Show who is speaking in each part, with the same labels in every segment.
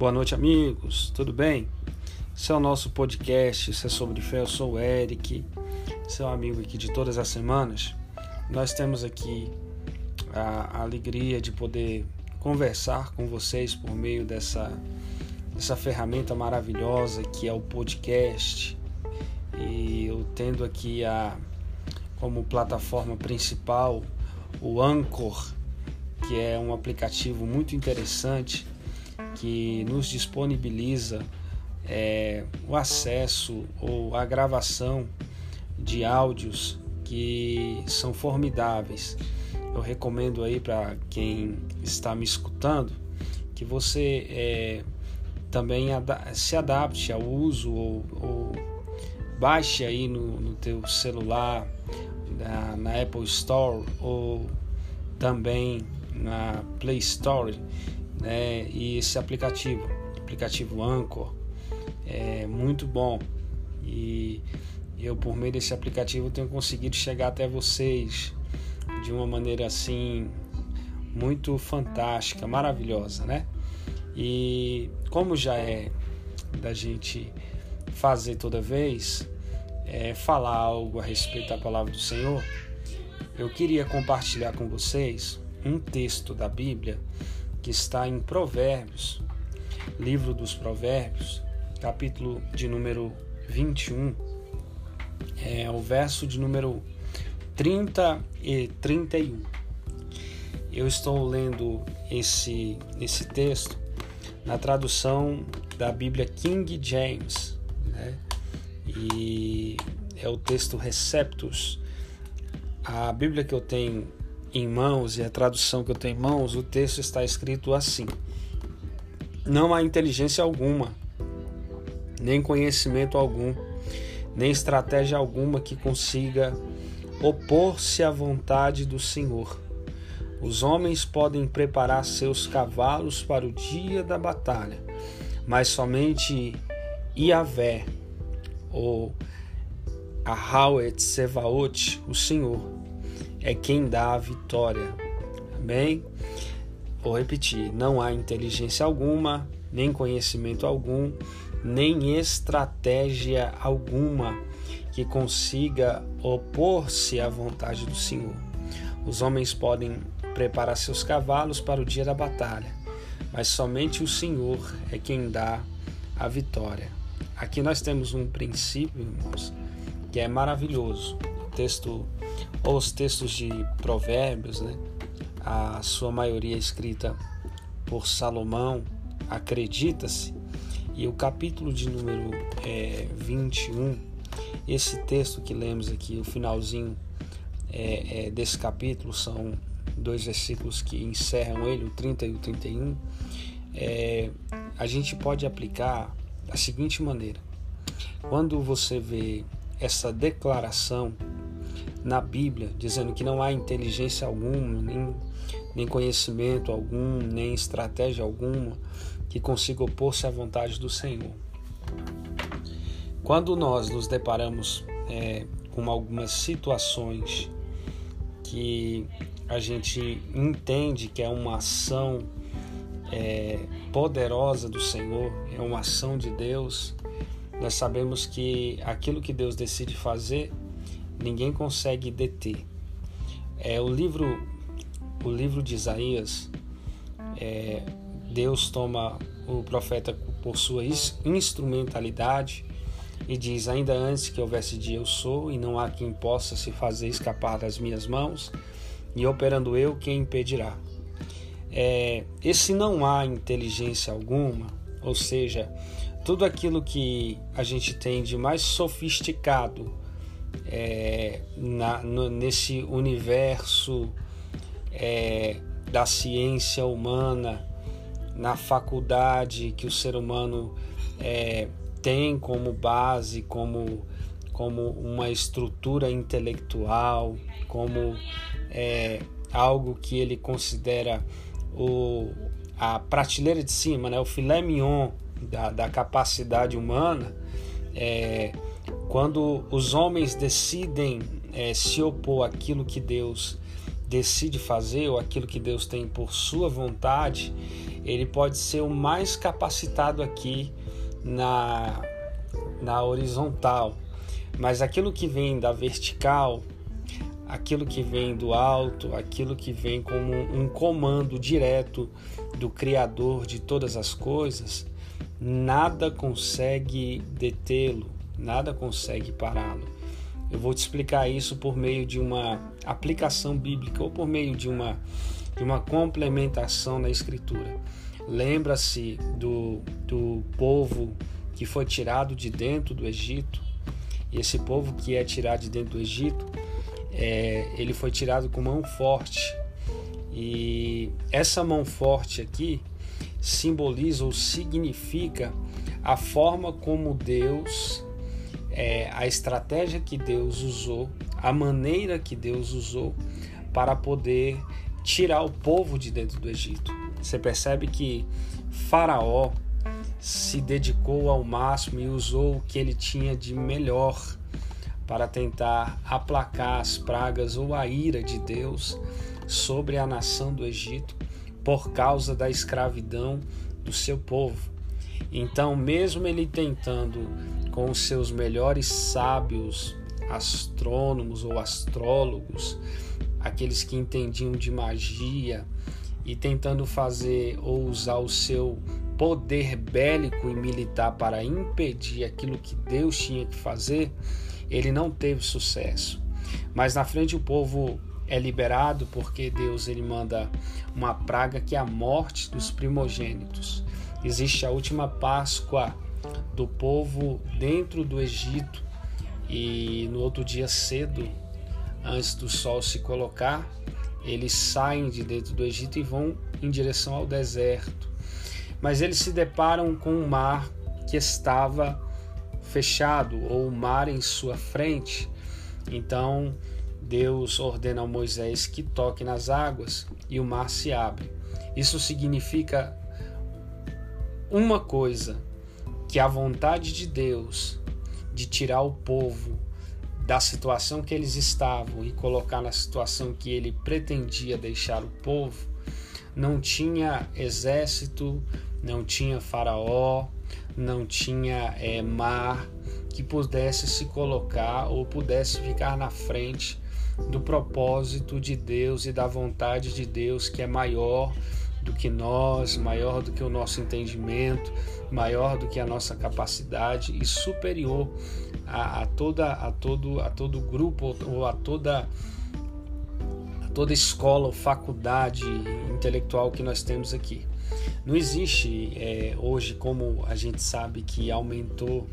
Speaker 1: Boa noite, amigos. Tudo bem? Esse é o nosso podcast. Isso é sobre fé. Eu sou o Eric, seu amigo aqui de todas as semanas. Nós temos aqui a, alegria de poder conversar com vocês por meio dessa, dessa ferramenta maravilhosa que é o podcast. E eu tendo aqui a como plataforma principal o Anchor, que é um aplicativo muito interessante que nos disponibiliza é, o acesso ou a gravação de áudios que são formidáveis. Eu recomendo aí para quem está me escutando que você é, também se adapte ao uso ou, ou baixe aí no, no teu celular na, na Apple Store ou também na Play Store né? E esse aplicativo, aplicativo Anchor, é muito bom. E eu por meio desse aplicativo tenho conseguido chegar até vocês de uma maneira assim muito fantástica, maravilhosa, né? E como já é da gente fazer toda vez, é, falar algo a respeito da palavra do Senhor, eu queria compartilhar com vocês um texto da Bíblia que está em Provérbios, livro dos Provérbios, capítulo de número 21, é o verso de número 30 e 31. Eu estou lendo esse, esse texto na tradução da Bíblia King James, né? e é o texto Receptus. A Bíblia que eu tenho em mãos e a tradução que eu tenho em mãos, o texto está escrito assim: Não há inteligência alguma, nem conhecimento algum, nem estratégia alguma que consiga opor-se à vontade do Senhor. Os homens podem preparar seus cavalos para o dia da batalha, mas somente Iavé, ou Ahauet Sevaot, o Senhor, é quem dá a vitória. Amém? Vou repetir: não há inteligência alguma, nem conhecimento algum, nem estratégia alguma que consiga opor-se à vontade do Senhor. Os homens podem preparar seus cavalos para o dia da batalha, mas somente o Senhor é quem dá a vitória. Aqui nós temos um princípio, irmãos, que é maravilhoso. Texto ou os textos de Provérbios, né? a sua maioria escrita por Salomão, acredita-se, e o capítulo de número é, 21, esse texto que lemos aqui, o finalzinho é, é, desse capítulo, são dois versículos que encerram ele, o 30 e o 31, é, a gente pode aplicar da seguinte maneira: quando você vê essa declaração na Bíblia, dizendo que não há inteligência alguma, nem, nem conhecimento algum, nem estratégia alguma que consiga opor-se à vontade do Senhor. Quando nós nos deparamos é, com algumas situações que a gente entende que é uma ação é, poderosa do Senhor, é uma ação de Deus, nós sabemos que aquilo que Deus decide fazer ninguém consegue deter. É o livro, o livro de Isaías. É, Deus toma o profeta por sua instrumentalidade e diz: ainda antes que houvesse dia eu sou e não há quem possa se fazer escapar das minhas mãos e operando eu quem impedirá. É, esse não há inteligência alguma, ou seja, tudo aquilo que a gente tem de mais sofisticado é, na, no, nesse universo é, da ciência humana, na faculdade que o ser humano é, tem como base, como, como uma estrutura intelectual, como é, algo que ele considera o, a prateleira de cima, né, o filé mignon da, da capacidade humana. É, quando os homens decidem é, se opor àquilo que Deus decide fazer ou aquilo que Deus tem por sua vontade, ele pode ser o mais capacitado aqui na, na horizontal. Mas aquilo que vem da vertical, aquilo que vem do alto, aquilo que vem como um comando direto do Criador de todas as coisas, nada consegue detê-lo, nada consegue pará-lo. Eu vou te explicar isso por meio de uma aplicação bíblica ou por meio de uma, de uma complementação na Escritura. Lembra-se do, do povo que foi tirado de dentro do Egito, e esse povo que é tirado de dentro do Egito, é, ele foi tirado com mão forte. E essa mão forte aqui simboliza ou significa a forma como Deus, é, a estratégia que Deus usou, a maneira que Deus usou para poder tirar o povo de dentro do Egito. Você percebe que Faraó se dedicou ao máximo e usou o que ele tinha de melhor para tentar aplacar as pragas ou a ira de Deus sobre a nação do Egito por causa da escravidão do seu povo. Então, mesmo ele tentando com os seus melhores sábios, astrônomos ou astrólogos, aqueles que entendiam de magia, e tentando fazer ou usar o seu poder bélico e militar para impedir aquilo que Deus tinha que fazer, ele não teve sucesso. Mas na frente o povo é liberado porque Deus ele manda uma praga que é a morte dos primogênitos. Existe a última Páscoa do povo dentro do Egito e no outro dia cedo, antes do sol se colocar, eles saem de dentro do Egito e vão em direção ao deserto. Mas eles se deparam com um mar que estava fechado, ou o mar em sua frente. Então Deus ordena a Moisés que toque nas águas e o mar se abre. Isso significa uma coisa: que a vontade de Deus de tirar o povo da situação que eles estavam e colocar na situação que ele pretendia deixar o povo, não tinha exército, não tinha faraó, não tinha é, mar que pudesse se colocar ou pudesse ficar na frente do propósito de Deus e da vontade de Deus que é maior do que nós, maior do que o nosso entendimento, maior do que a nossa capacidade e superior a, a toda a todo a todo grupo ou a toda a toda escola ou faculdade intelectual que nós temos aqui. Não existe é, hoje como a gente sabe que aumentou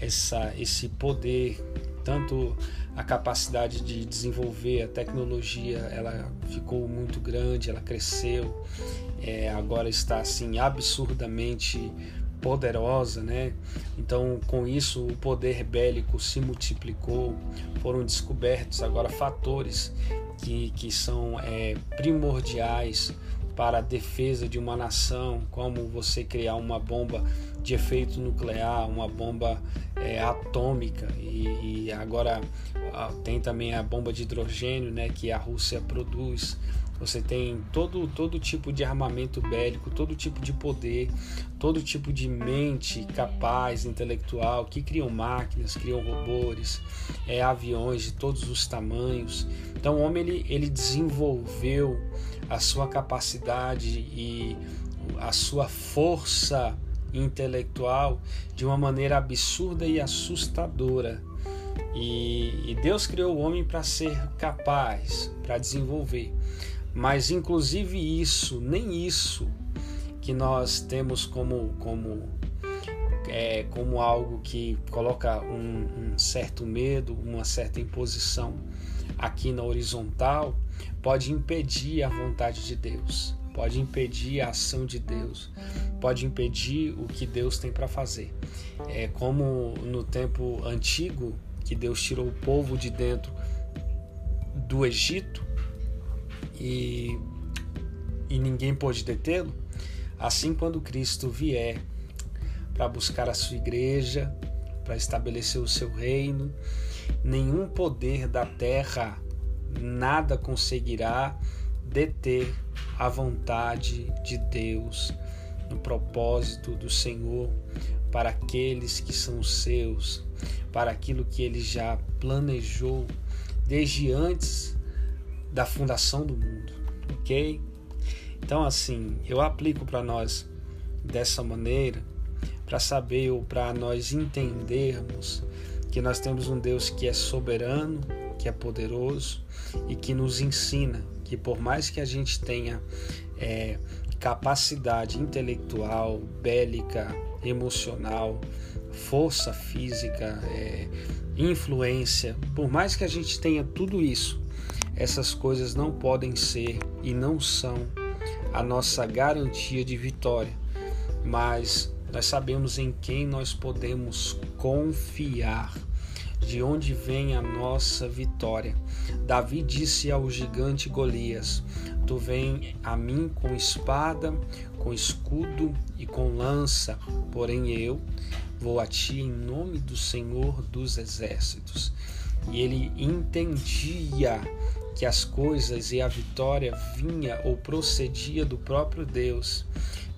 Speaker 1: essa, esse poder tanto a capacidade de desenvolver a tecnologia ela ficou muito grande ela cresceu é, agora está assim absurdamente poderosa, né? Então, com isso, o poder bélico se multiplicou, foram descobertos agora fatores que, que são é, primordiais para a defesa de uma nação, como você criar uma bomba de efeito nuclear, uma bomba é, atômica e, e agora tem também a bomba de hidrogênio, né, que a Rússia produz. Você tem todo, todo tipo de armamento bélico, todo tipo de poder, todo tipo de mente capaz, intelectual, que criam máquinas, criam robôs, é, aviões de todos os tamanhos. Então o homem ele, ele desenvolveu a sua capacidade e a sua força intelectual de uma maneira absurda e assustadora. E, e Deus criou o homem para ser capaz, para desenvolver. Mas inclusive isso, nem isso que nós temos como como é, como algo que coloca um, um certo medo, uma certa imposição aqui na horizontal, pode impedir a vontade de Deus, pode impedir a ação de Deus, pode impedir o que Deus tem para fazer. É como no tempo antigo que Deus tirou o povo de dentro do Egito e, e ninguém pôde detê-lo, assim quando Cristo vier para buscar a sua igreja, para estabelecer o seu reino, nenhum poder da terra, nada conseguirá deter a vontade de Deus, no propósito do Senhor para aqueles que são seus, para aquilo que ele já planejou desde antes da fundação do mundo, ok? Então, assim, eu aplico para nós dessa maneira para saber ou para nós entendermos que nós temos um Deus que é soberano, que é poderoso e que nos ensina que por mais que a gente tenha é, capacidade intelectual, bélica, emocional, força física, é, influência, por mais que a gente tenha tudo isso, essas coisas não podem ser e não são a nossa garantia de vitória, mas nós sabemos em quem nós podemos confiar, de onde vem a nossa vitória. Davi disse ao gigante Golias: Tu vem a mim com espada, com escudo e com lança, porém eu vou a ti em nome do Senhor dos exércitos. E ele entendia que as coisas e a vitória vinha ou procedia do próprio Deus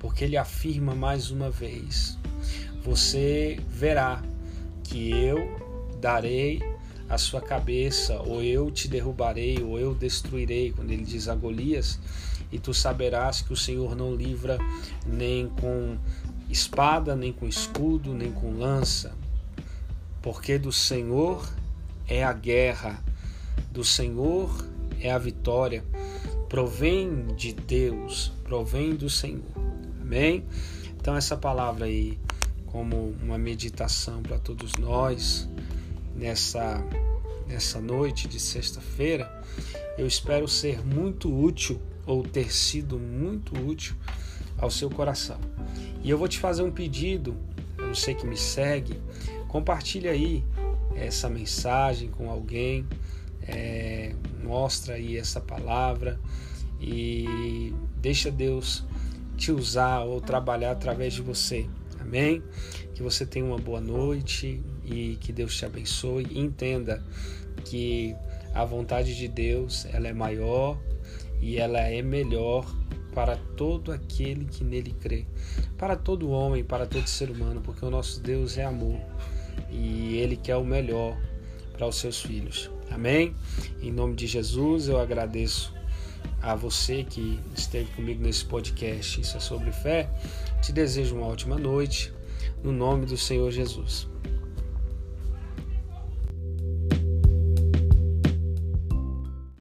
Speaker 1: porque ele afirma mais uma vez: Você verá que eu darei a sua cabeça, ou eu te derrubarei, ou eu destruirei, quando ele diz a Golias, e tu saberás que o Senhor não livra nem com espada, nem com escudo, nem com lança, porque do Senhor é a guerra, do Senhor é a vitória, provém de Deus, provém do Senhor. Amém? Então, essa palavra aí, como uma meditação para todos nós, nessa, nessa noite de sexta-feira, eu espero ser muito útil ou ter sido muito útil ao seu coração. E eu vou te fazer um pedido, você que me segue, compartilha aí essa mensagem com alguém, é, mostra aí essa palavra e deixa Deus te usar ou trabalhar através de você. Amém? Que você tenha uma boa noite e que Deus te abençoe. Entenda que a vontade de Deus ela é maior e ela é melhor para todo aquele que nele crê, para todo homem, para todo ser humano, porque o nosso Deus é amor e ele quer o melhor para os seus filhos. Amém? Em nome de Jesus eu agradeço a você que esteve comigo nesse podcast Isso é sobre fé. Te desejo uma ótima noite, no nome do Senhor Jesus.